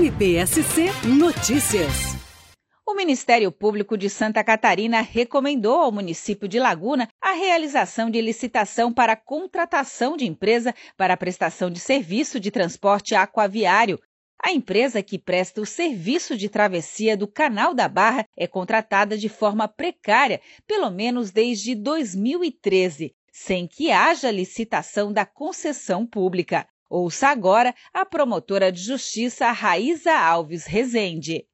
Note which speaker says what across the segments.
Speaker 1: MPSC Notícias.
Speaker 2: O Ministério Público de Santa Catarina recomendou ao município de Laguna a realização de licitação para contratação de empresa para a prestação de serviço de transporte aquaviário. A empresa que presta o serviço de travessia do Canal da Barra é contratada de forma precária, pelo menos desde 2013, sem que haja licitação da concessão pública. Ouça agora a promotora de justiça Raíza Alves Rezende.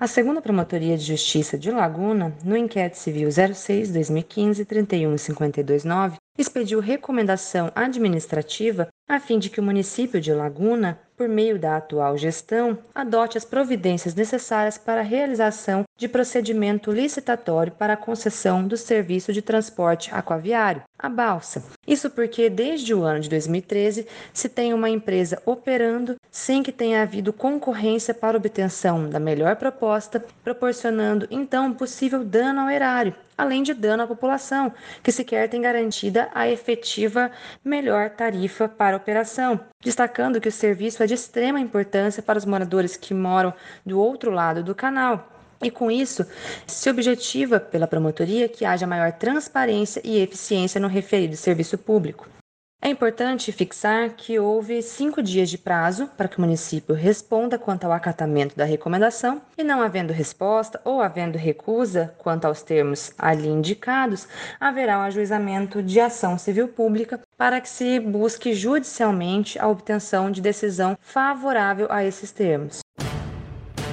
Speaker 3: A segunda Promotoria de Justiça de Laguna, no inquérito civil 06-2015 31529, expediu recomendação administrativa a fim de que o município de Laguna, por meio da atual gestão, adote as providências necessárias para a realização de procedimento licitatório para a concessão do serviço de transporte aquaviário, a balsa. Isso porque desde o ano de 2013 se tem uma empresa operando sem que tenha havido concorrência para obtenção da melhor proposta, proporcionando então possível dano ao erário, além de dano à população, que sequer tem garantida a efetiva melhor tarifa para a operação, destacando que o serviço é de extrema importância para os moradores que moram do outro lado do canal. E com isso, se objetiva pela promotoria que haja maior transparência e eficiência no referido serviço público. É importante fixar que houve cinco dias de prazo para que o município responda quanto ao acatamento da recomendação e, não havendo resposta ou havendo recusa quanto aos termos ali indicados, haverá o um ajuizamento de ação civil pública para que se busque judicialmente a obtenção de decisão favorável a esses termos.